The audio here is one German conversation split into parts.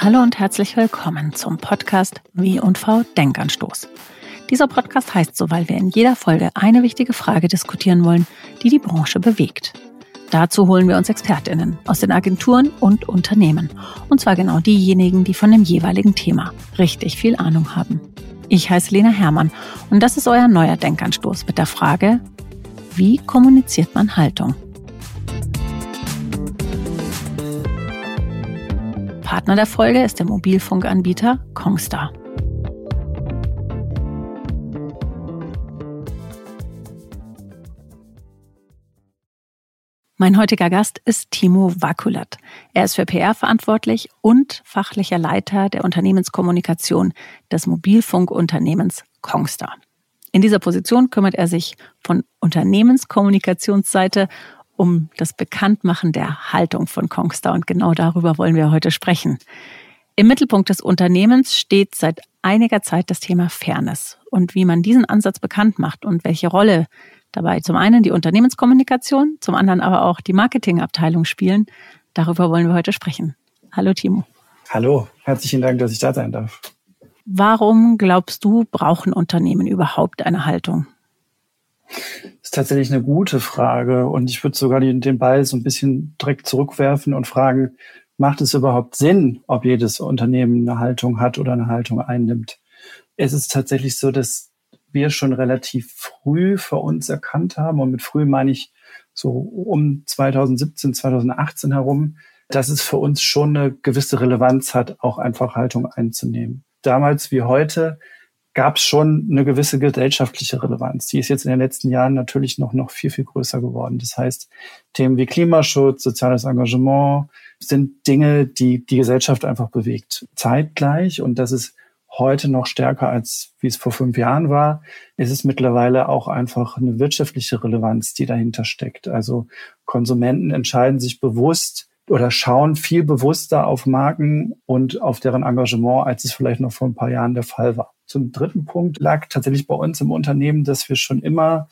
Hallo und herzlich willkommen zum Podcast W&V Denkanstoß. Dieser Podcast heißt so, weil wir in jeder Folge eine wichtige Frage diskutieren wollen, die die Branche bewegt. Dazu holen wir uns Expertinnen aus den Agenturen und Unternehmen. Und zwar genau diejenigen, die von dem jeweiligen Thema richtig viel Ahnung haben. Ich heiße Lena Hermann und das ist euer neuer Denkanstoß mit der Frage, wie kommuniziert man Haltung? Partner der Folge ist der Mobilfunkanbieter Kongstar. Mein heutiger Gast ist Timo Wakulat. Er ist für PR verantwortlich und fachlicher Leiter der Unternehmenskommunikation des Mobilfunkunternehmens Kongstar. In dieser Position kümmert er sich von Unternehmenskommunikationsseite um das Bekanntmachen der Haltung von Kongstar und genau darüber wollen wir heute sprechen. Im Mittelpunkt des Unternehmens steht seit einiger Zeit das Thema Fairness und wie man diesen Ansatz bekannt macht und welche Rolle dabei zum einen die Unternehmenskommunikation, zum anderen aber auch die Marketingabteilung spielen. Darüber wollen wir heute sprechen. Hallo Timo. Hallo, herzlichen Dank, dass ich da sein darf. Warum glaubst du, brauchen Unternehmen überhaupt eine Haltung? Das ist tatsächlich eine gute Frage und ich würde sogar den Ball so ein bisschen direkt zurückwerfen und fragen, macht es überhaupt Sinn, ob jedes Unternehmen eine Haltung hat oder eine Haltung einnimmt? Es ist tatsächlich so, dass wir schon relativ früh für uns erkannt haben und mit früh meine ich so um 2017, 2018 herum, dass es für uns schon eine gewisse Relevanz hat, auch einfach Haltung einzunehmen. Damals wie heute gab es schon eine gewisse gesellschaftliche Relevanz. Die ist jetzt in den letzten Jahren natürlich noch, noch viel, viel größer geworden. Das heißt, Themen wie Klimaschutz, soziales Engagement sind Dinge, die die Gesellschaft einfach bewegt. Zeitgleich, und das ist heute noch stärker als wie es vor fünf Jahren war, ist es mittlerweile auch einfach eine wirtschaftliche Relevanz, die dahinter steckt. Also Konsumenten entscheiden sich bewusst oder schauen viel bewusster auf Marken und auf deren Engagement, als es vielleicht noch vor ein paar Jahren der Fall war. Zum dritten Punkt lag tatsächlich bei uns im Unternehmen, dass wir schon immer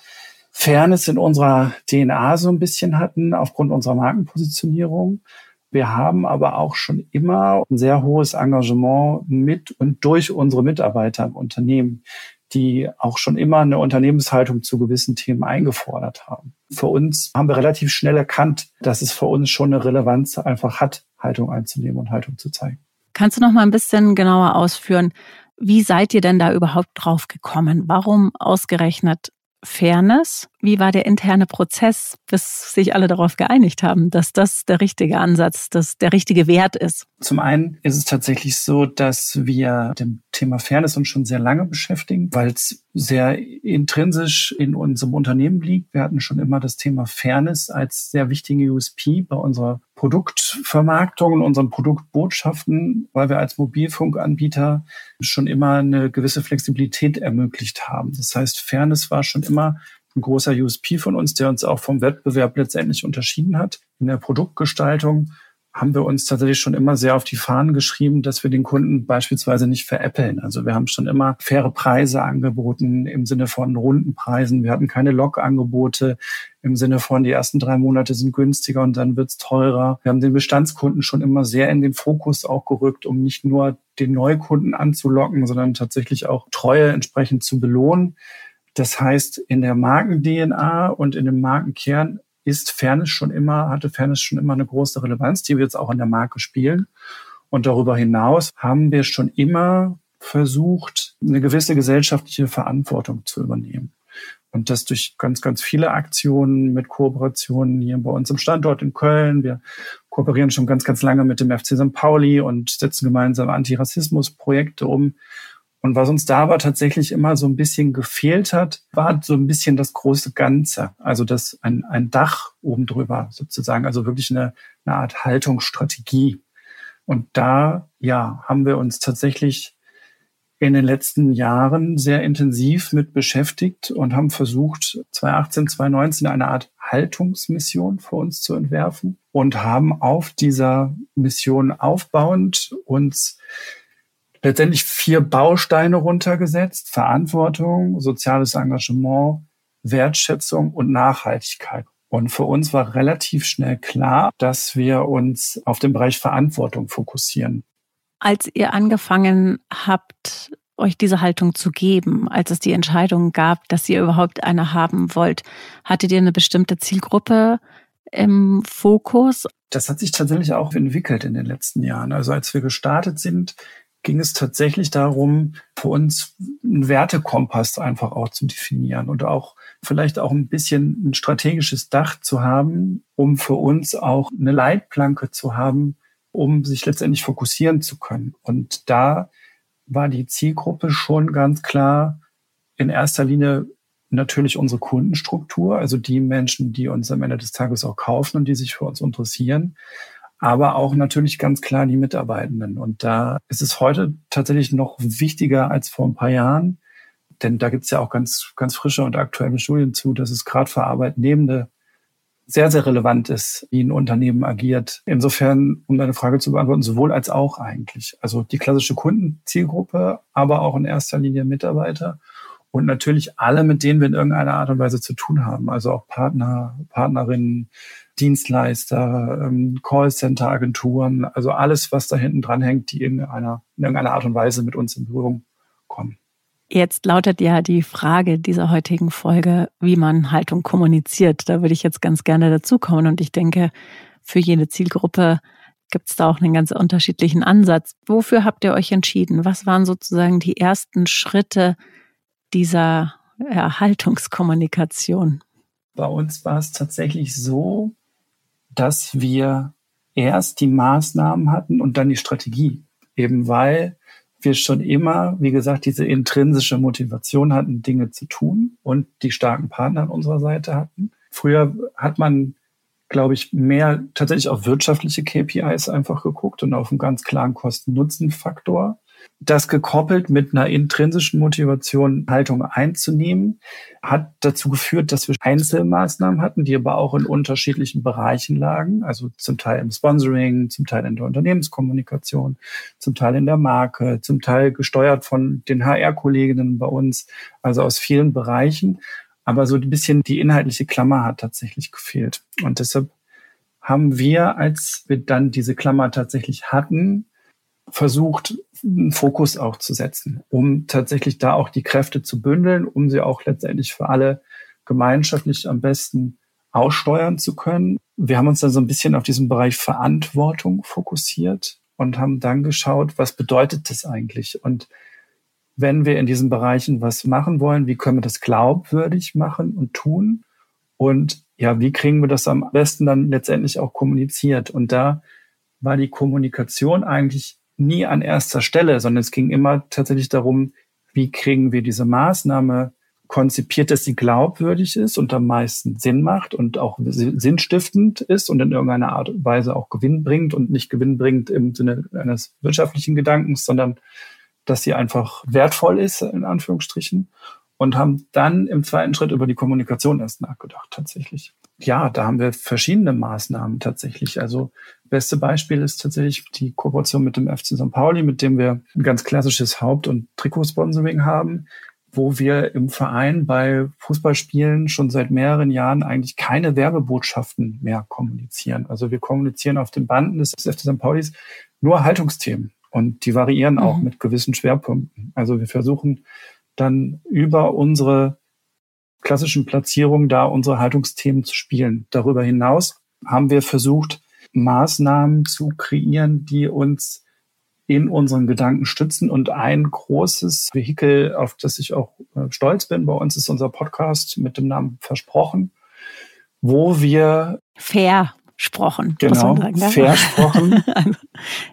Fairness in unserer DNA so ein bisschen hatten, aufgrund unserer Markenpositionierung. Wir haben aber auch schon immer ein sehr hohes Engagement mit und durch unsere Mitarbeiter im Unternehmen, die auch schon immer eine Unternehmenshaltung zu gewissen Themen eingefordert haben. Für uns haben wir relativ schnell erkannt, dass es für uns schon eine Relevanz einfach hat, Haltung einzunehmen und Haltung zu zeigen. Kannst du noch mal ein bisschen genauer ausführen, wie seid ihr denn da überhaupt drauf gekommen? Warum ausgerechnet Fairness? Wie war der interne Prozess, bis sich alle darauf geeinigt haben, dass das der richtige Ansatz, dass der richtige Wert ist? Zum einen ist es tatsächlich so, dass wir dem Thema Fairness uns schon sehr lange beschäftigen, weil es sehr intrinsisch in unserem Unternehmen liegt. Wir hatten schon immer das Thema Fairness als sehr wichtige USP bei unserer Produktvermarktung und unseren Produktbotschaften, weil wir als Mobilfunkanbieter schon immer eine gewisse Flexibilität ermöglicht haben. Das heißt, Fairness war schon immer ein großer USP von uns, der uns auch vom Wettbewerb letztendlich unterschieden hat. In der Produktgestaltung haben wir uns tatsächlich schon immer sehr auf die Fahnen geschrieben, dass wir den Kunden beispielsweise nicht veräppeln. Also wir haben schon immer faire Preise angeboten im Sinne von runden Preisen. Wir hatten keine Log-Angebote im Sinne von die ersten drei Monate sind günstiger und dann wird's teurer. Wir haben den Bestandskunden schon immer sehr in den Fokus auch gerückt, um nicht nur den Neukunden anzulocken, sondern tatsächlich auch Treue entsprechend zu belohnen. Das heißt, in der Marken-DNA und in dem Markenkern ist Fairness schon immer, hatte Fairness schon immer eine große Relevanz, die wir jetzt auch in der Marke spielen. Und darüber hinaus haben wir schon immer versucht, eine gewisse gesellschaftliche Verantwortung zu übernehmen. Und das durch ganz, ganz viele Aktionen mit Kooperationen hier bei uns im Standort in Köln. Wir kooperieren schon ganz, ganz lange mit dem FC St. Pauli und setzen gemeinsam Antirassismus-Projekte um. Und was uns da aber tatsächlich immer so ein bisschen gefehlt hat, war so ein bisschen das große Ganze. Also das ein, ein Dach oben drüber sozusagen, also wirklich eine, eine Art Haltungsstrategie. Und da, ja, haben wir uns tatsächlich in den letzten Jahren sehr intensiv mit beschäftigt und haben versucht, 2018, 2019 eine Art Haltungsmission für uns zu entwerfen und haben auf dieser Mission aufbauend uns letztendlich vier Bausteine runtergesetzt. Verantwortung, soziales Engagement, Wertschätzung und Nachhaltigkeit. Und für uns war relativ schnell klar, dass wir uns auf den Bereich Verantwortung fokussieren. Als ihr angefangen habt, euch diese Haltung zu geben, als es die Entscheidung gab, dass ihr überhaupt eine haben wollt, hattet ihr eine bestimmte Zielgruppe im Fokus? Das hat sich tatsächlich auch entwickelt in den letzten Jahren. Also als wir gestartet sind, ging es tatsächlich darum, für uns einen Wertekompass einfach auch zu definieren und auch vielleicht auch ein bisschen ein strategisches Dach zu haben, um für uns auch eine Leitplanke zu haben, um sich letztendlich fokussieren zu können. Und da war die Zielgruppe schon ganz klar in erster Linie natürlich unsere Kundenstruktur, also die Menschen, die uns am Ende des Tages auch kaufen und die sich für uns interessieren aber auch natürlich ganz klar die Mitarbeitenden. Und da ist es heute tatsächlich noch wichtiger als vor ein paar Jahren, denn da gibt es ja auch ganz, ganz frische und aktuelle Studien zu, dass es gerade für Arbeitnehmende sehr, sehr relevant ist, wie ein Unternehmen agiert. Insofern, um deine Frage zu beantworten, sowohl als auch eigentlich. Also die klassische Kundenzielgruppe, aber auch in erster Linie Mitarbeiter und natürlich alle, mit denen wir in irgendeiner Art und Weise zu tun haben. Also auch Partner, Partnerinnen, Dienstleister, ähm, Callcenter-Agenturen, also alles, was da hinten dran hängt, die in, einer, in irgendeiner Art und Weise mit uns in Berührung kommen. Jetzt lautet ja die Frage dieser heutigen Folge, wie man Haltung kommuniziert. Da würde ich jetzt ganz gerne dazukommen und ich denke, für jede Zielgruppe gibt es da auch einen ganz unterschiedlichen Ansatz. Wofür habt ihr euch entschieden? Was waren sozusagen die ersten Schritte dieser ja, Haltungskommunikation? Bei uns war es tatsächlich so, dass wir erst die Maßnahmen hatten und dann die Strategie. Eben weil wir schon immer, wie gesagt, diese intrinsische Motivation hatten, Dinge zu tun und die starken Partner an unserer Seite hatten. Früher hat man, glaube ich, mehr tatsächlich auf wirtschaftliche KPIs einfach geguckt und auf einen ganz klaren Kosten-Nutzen-Faktor das gekoppelt mit einer intrinsischen Motivation, Haltung einzunehmen, hat dazu geführt, dass wir Einzelmaßnahmen hatten, die aber auch in unterschiedlichen Bereichen lagen. Also zum Teil im Sponsoring, zum Teil in der Unternehmenskommunikation, zum Teil in der Marke, zum Teil gesteuert von den HR-Kolleginnen bei uns, also aus vielen Bereichen. Aber so ein bisschen die inhaltliche Klammer hat tatsächlich gefehlt. Und deshalb haben wir, als wir dann diese Klammer tatsächlich hatten, versucht, einen Fokus auch zu setzen, um tatsächlich da auch die Kräfte zu bündeln, um sie auch letztendlich für alle gemeinschaftlich am besten aussteuern zu können. Wir haben uns dann so ein bisschen auf diesen Bereich Verantwortung fokussiert und haben dann geschaut, was bedeutet das eigentlich? Und wenn wir in diesen Bereichen was machen wollen, wie können wir das glaubwürdig machen und tun? Und ja, wie kriegen wir das am besten dann letztendlich auch kommuniziert? Und da war die Kommunikation eigentlich nie an erster Stelle, sondern es ging immer tatsächlich darum, wie kriegen wir diese Maßnahme konzipiert, dass sie glaubwürdig ist und am meisten Sinn macht und auch sinnstiftend ist und in irgendeiner Art und Weise auch Gewinn bringt und nicht Gewinn bringt im Sinne eines wirtschaftlichen Gedankens, sondern dass sie einfach wertvoll ist, in Anführungsstrichen und haben dann im zweiten Schritt über die Kommunikation erst nachgedacht, tatsächlich. Ja, da haben wir verschiedene Maßnahmen tatsächlich. Also beste Beispiel ist tatsächlich die Kooperation mit dem FC St. Pauli, mit dem wir ein ganz klassisches Haupt- und Trikotsponsoring haben, wo wir im Verein bei Fußballspielen schon seit mehreren Jahren eigentlich keine Werbebotschaften mehr kommunizieren. Also wir kommunizieren auf den Banden des FC St. Paulis nur Haltungsthemen und die variieren auch mhm. mit gewissen Schwerpunkten. Also wir versuchen dann über unsere klassischen Platzierungen da unsere Haltungsthemen zu spielen. Darüber hinaus haben wir versucht, Maßnahmen zu kreieren, die uns in unseren Gedanken stützen. Und ein großes Vehikel, auf das ich auch äh, stolz bin bei uns, ist unser Podcast mit dem Namen Versprochen, wo wir versprochen, genau, sagen, ne? versprochen,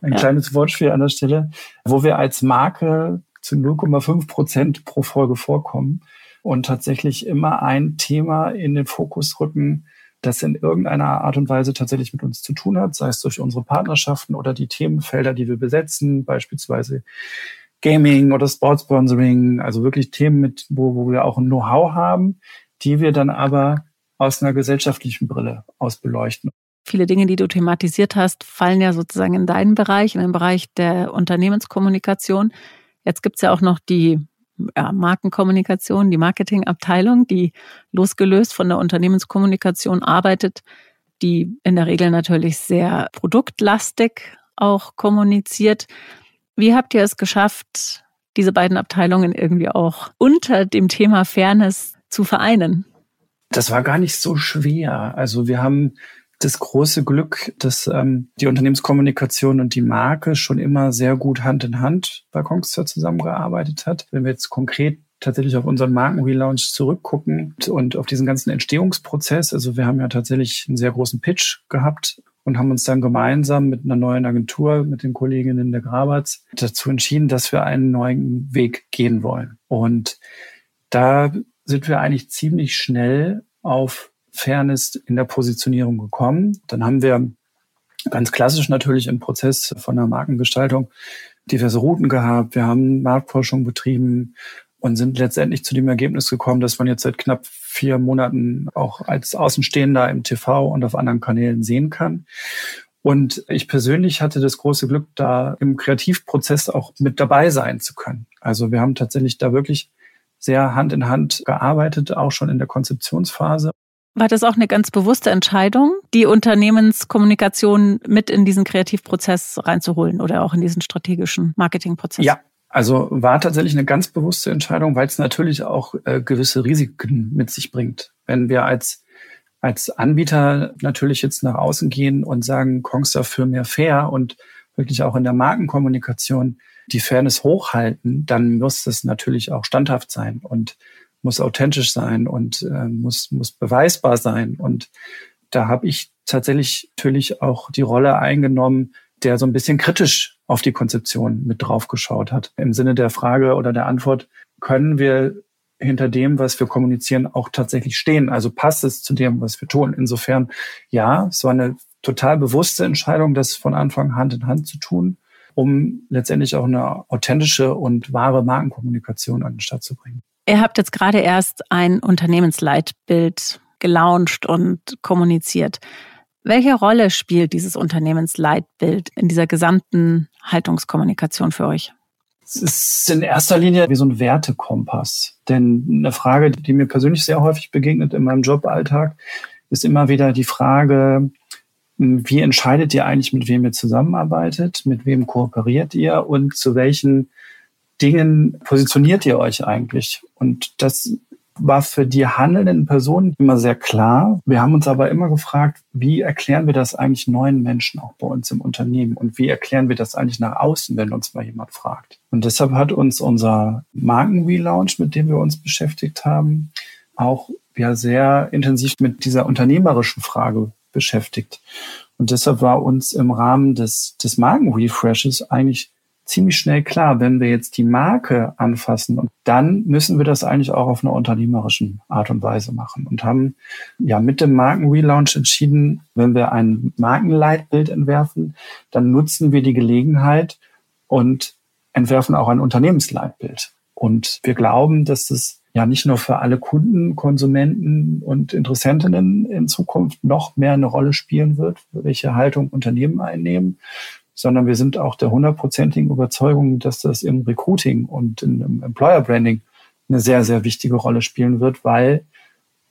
ein ja. kleines Wortspiel an der Stelle, wo wir als Marke zu 0,5 Prozent pro Folge vorkommen und tatsächlich immer ein Thema in den Fokus rücken, das in irgendeiner Art und Weise tatsächlich mit uns zu tun hat, sei es durch unsere Partnerschaften oder die Themenfelder, die wir besetzen, beispielsweise Gaming oder Sportsponsoring, also wirklich Themen, mit, wo, wo wir auch ein Know-how haben, die wir dann aber aus einer gesellschaftlichen Brille aus beleuchten. Viele Dinge, die du thematisiert hast, fallen ja sozusagen in deinen Bereich, in den Bereich der Unternehmenskommunikation. Jetzt gibt's ja auch noch die ja, Markenkommunikation, die Marketingabteilung, die losgelöst von der Unternehmenskommunikation arbeitet, die in der Regel natürlich sehr produktlastig auch kommuniziert. Wie habt ihr es geschafft, diese beiden Abteilungen irgendwie auch unter dem Thema Fairness zu vereinen? Das war gar nicht so schwer. Also wir haben das große Glück, dass ähm, die Unternehmenskommunikation und die Marke schon immer sehr gut Hand in Hand bei Kongstar zusammengearbeitet hat. Wenn wir jetzt konkret tatsächlich auf unseren Marken-Relaunch zurückgucken und auf diesen ganzen Entstehungsprozess, also wir haben ja tatsächlich einen sehr großen Pitch gehabt und haben uns dann gemeinsam mit einer neuen Agentur, mit den Kolleginnen der Grabatz, dazu entschieden, dass wir einen neuen Weg gehen wollen. Und da sind wir eigentlich ziemlich schnell auf Fairness in der Positionierung gekommen. Dann haben wir ganz klassisch natürlich im Prozess von der Markengestaltung diverse Routen gehabt. Wir haben Marktforschung betrieben und sind letztendlich zu dem Ergebnis gekommen, dass man jetzt seit knapp vier Monaten auch als Außenstehender im TV und auf anderen Kanälen sehen kann. Und ich persönlich hatte das große Glück, da im Kreativprozess auch mit dabei sein zu können. Also wir haben tatsächlich da wirklich sehr Hand in Hand gearbeitet, auch schon in der Konzeptionsphase. War das auch eine ganz bewusste Entscheidung, die Unternehmenskommunikation mit in diesen Kreativprozess reinzuholen oder auch in diesen strategischen Marketingprozess? Ja, also war tatsächlich eine ganz bewusste Entscheidung, weil es natürlich auch äh, gewisse Risiken mit sich bringt. Wenn wir als, als Anbieter natürlich jetzt nach außen gehen und sagen, Kongstar für mehr fair und wirklich auch in der Markenkommunikation die Fairness hochhalten, dann muss das natürlich auch standhaft sein und muss authentisch sein und äh, muss, muss beweisbar sein. Und da habe ich tatsächlich natürlich auch die Rolle eingenommen, der so ein bisschen kritisch auf die Konzeption mit draufgeschaut hat. Im Sinne der Frage oder der Antwort, können wir hinter dem, was wir kommunizieren, auch tatsächlich stehen? Also passt es zu dem, was wir tun? Insofern, ja, es war eine total bewusste Entscheidung, das von Anfang Hand in Hand zu tun, um letztendlich auch eine authentische und wahre Markenkommunikation an den Start zu bringen. Ihr habt jetzt gerade erst ein Unternehmensleitbild gelauncht und kommuniziert. Welche Rolle spielt dieses Unternehmensleitbild in dieser gesamten Haltungskommunikation für euch? Es ist in erster Linie wie so ein Wertekompass. Denn eine Frage, die mir persönlich sehr häufig begegnet in meinem Joballtag, ist immer wieder die Frage, wie entscheidet ihr eigentlich, mit wem ihr zusammenarbeitet, mit wem kooperiert ihr und zu welchen Dingen positioniert ihr euch eigentlich? Und das war für die handelnden Personen immer sehr klar. Wir haben uns aber immer gefragt, wie erklären wir das eigentlich neuen Menschen auch bei uns im Unternehmen und wie erklären wir das eigentlich nach außen, wenn uns mal jemand fragt. Und deshalb hat uns unser Marken-Relaunch, mit dem wir uns beschäftigt haben, auch ja sehr intensiv mit dieser unternehmerischen Frage beschäftigt. Und deshalb war uns im Rahmen des, des Markenrefreshes eigentlich ziemlich schnell klar, wenn wir jetzt die Marke anfassen und dann müssen wir das eigentlich auch auf einer unternehmerischen Art und Weise machen und haben ja mit dem Markenrelaunch entschieden, wenn wir ein Markenleitbild entwerfen, dann nutzen wir die Gelegenheit und entwerfen auch ein Unternehmensleitbild. Und wir glauben, dass das ja nicht nur für alle Kunden, Konsumenten und Interessentinnen in Zukunft noch mehr eine Rolle spielen wird, welche Haltung Unternehmen einnehmen, sondern wir sind auch der hundertprozentigen Überzeugung, dass das im Recruiting und im Employer Branding eine sehr, sehr wichtige Rolle spielen wird, weil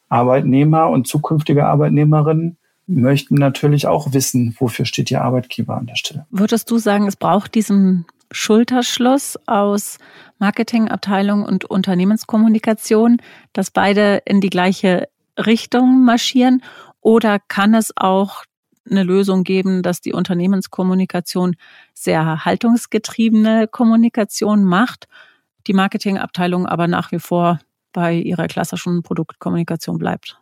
Arbeitnehmer und zukünftige Arbeitnehmerinnen möchten natürlich auch wissen, wofür steht ihr Arbeitgeber an der Stelle. Würdest du sagen, es braucht diesen Schulterschluss aus Marketingabteilung und Unternehmenskommunikation, dass beide in die gleiche Richtung marschieren? Oder kann es auch eine Lösung geben, dass die Unternehmenskommunikation sehr haltungsgetriebene Kommunikation macht, die Marketingabteilung aber nach wie vor bei ihrer klassischen Produktkommunikation bleibt?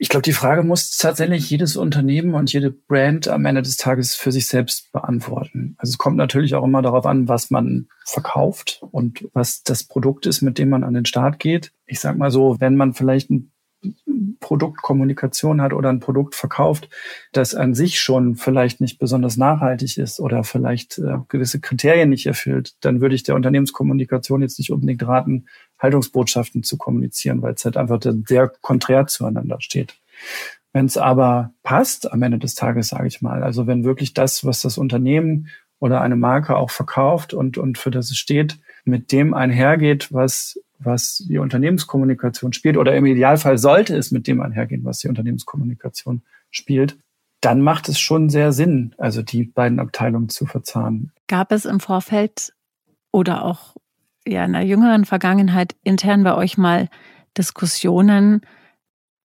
Ich glaube, die Frage muss tatsächlich jedes Unternehmen und jede Brand am Ende des Tages für sich selbst beantworten. Also es kommt natürlich auch immer darauf an, was man verkauft und was das Produkt ist, mit dem man an den Start geht. Ich sag mal so, wenn man vielleicht ein Produktkommunikation hat oder ein Produkt verkauft, das an sich schon vielleicht nicht besonders nachhaltig ist oder vielleicht äh, gewisse Kriterien nicht erfüllt, dann würde ich der Unternehmenskommunikation jetzt nicht unbedingt raten, Haltungsbotschaften zu kommunizieren, weil es halt einfach sehr konträr zueinander steht. Wenn es aber passt am Ende des Tages, sage ich mal, also wenn wirklich das, was das Unternehmen oder eine Marke auch verkauft und, und für das es steht, mit dem einhergeht, was was die Unternehmenskommunikation spielt, oder im Idealfall sollte es mit dem einhergehen, was die Unternehmenskommunikation spielt, dann macht es schon sehr Sinn, also die beiden Abteilungen zu verzahnen. Gab es im Vorfeld oder auch ja in der jüngeren Vergangenheit intern bei euch mal Diskussionen,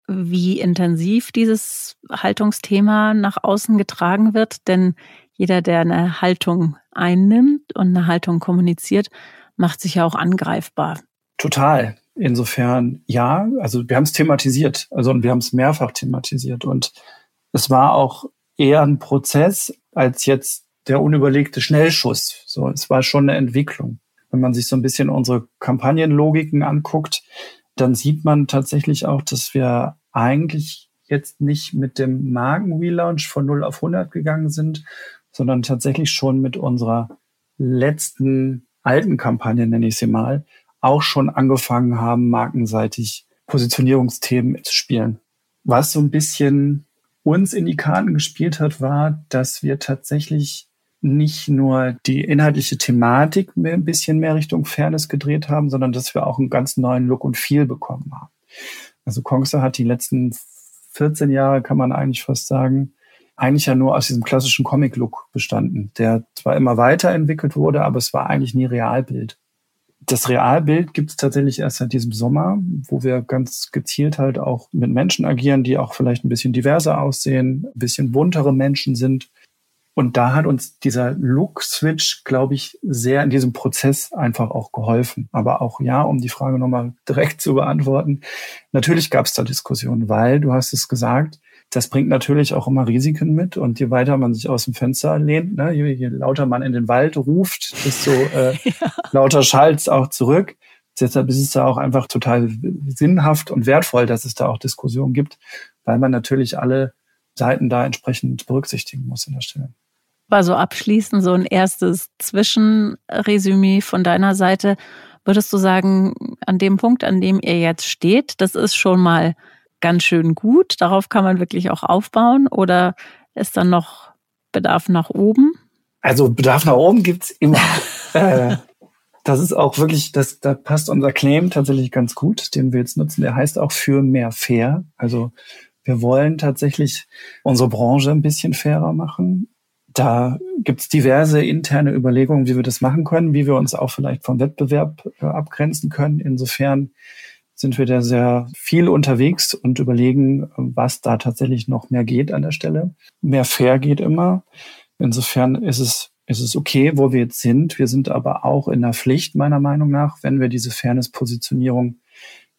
wie intensiv dieses Haltungsthema nach außen getragen wird? Denn jeder, der eine Haltung einnimmt und eine Haltung kommuniziert, macht sich ja auch angreifbar. Total. Insofern ja, also wir haben es thematisiert, also und wir haben es mehrfach thematisiert und es war auch eher ein Prozess als jetzt der unüberlegte Schnellschuss. So, es war schon eine Entwicklung. Wenn man sich so ein bisschen unsere Kampagnenlogiken anguckt, dann sieht man tatsächlich auch, dass wir eigentlich jetzt nicht mit dem Magen-Relaunch von 0 auf 100 gegangen sind, sondern tatsächlich schon mit unserer letzten alten Kampagne, nenne ich sie mal, auch schon angefangen haben, markenseitig Positionierungsthemen zu spielen. Was so ein bisschen uns in die Karten gespielt hat, war, dass wir tatsächlich nicht nur die inhaltliche Thematik ein bisschen mehr Richtung Fairness gedreht haben, sondern dass wir auch einen ganz neuen Look und Feel bekommen haben. Also Kongster hat die letzten 14 Jahre, kann man eigentlich fast sagen, eigentlich ja nur aus diesem klassischen Comic-Look bestanden, der zwar immer weiterentwickelt wurde, aber es war eigentlich nie Realbild. Das Realbild gibt es tatsächlich erst seit diesem Sommer, wo wir ganz gezielt halt auch mit Menschen agieren, die auch vielleicht ein bisschen diverser aussehen, ein bisschen buntere Menschen sind und da hat uns dieser Look-Switch, glaube ich, sehr in diesem Prozess einfach auch geholfen. Aber auch ja, um die Frage nochmal direkt zu beantworten, natürlich gab es da Diskussionen, weil, du hast es gesagt, das bringt natürlich auch immer Risiken mit. Und je weiter man sich aus dem Fenster lehnt, ne, je, je lauter man in den Wald ruft, desto äh, ja. lauter schallt auch zurück. Deshalb ist es da auch einfach total sinnhaft und wertvoll, dass es da auch Diskussionen gibt, weil man natürlich alle Seiten da entsprechend berücksichtigen muss in der Stelle war so abschließend so ein erstes Zwischenresümee von deiner Seite. Würdest du sagen, an dem Punkt, an dem ihr jetzt steht, das ist schon mal ganz schön gut, darauf kann man wirklich auch aufbauen oder ist dann noch Bedarf nach oben? Also Bedarf nach oben gibt's immer. äh, das ist auch wirklich, das, da passt unser Claim tatsächlich ganz gut, den wir jetzt nutzen. Der heißt auch für mehr fair. Also wir wollen tatsächlich unsere Branche ein bisschen fairer machen da gibt es diverse interne Überlegungen, wie wir das machen können, wie wir uns auch vielleicht vom Wettbewerb äh, abgrenzen können. Insofern sind wir da sehr viel unterwegs und überlegen, was da tatsächlich noch mehr geht an der Stelle. Mehr fair geht immer. Insofern ist es, ist es okay, wo wir jetzt sind. Wir sind aber auch in der Pflicht, meiner Meinung nach, wenn wir diese Fairness-Positionierung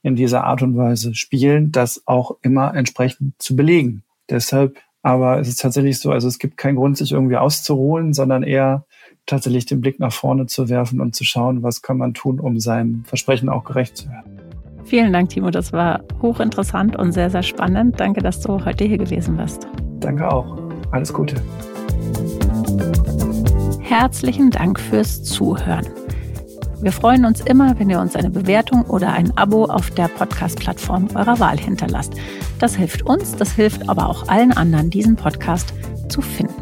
in dieser Art und Weise spielen, das auch immer entsprechend zu belegen. Deshalb aber es ist tatsächlich so, also es gibt keinen Grund, sich irgendwie auszuruhen, sondern eher tatsächlich den Blick nach vorne zu werfen und zu schauen, was kann man tun, um seinem Versprechen auch gerecht zu werden. Vielen Dank, Timo. Das war hochinteressant und sehr, sehr spannend. Danke, dass du heute hier gewesen bist. Danke auch. Alles Gute. Herzlichen Dank fürs Zuhören. Wir freuen uns immer, wenn ihr uns eine Bewertung oder ein Abo auf der Podcast-Plattform eurer Wahl hinterlasst. Das hilft uns, das hilft aber auch allen anderen, diesen Podcast zu finden.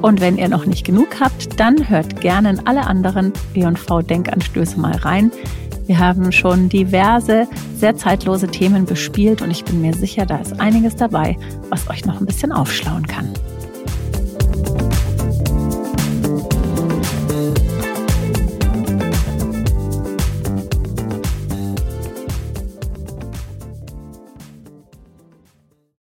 Und wenn ihr noch nicht genug habt, dann hört gerne in alle anderen B&V-Denkanstöße mal rein. Wir haben schon diverse, sehr zeitlose Themen bespielt und ich bin mir sicher, da ist einiges dabei, was euch noch ein bisschen aufschlauen kann.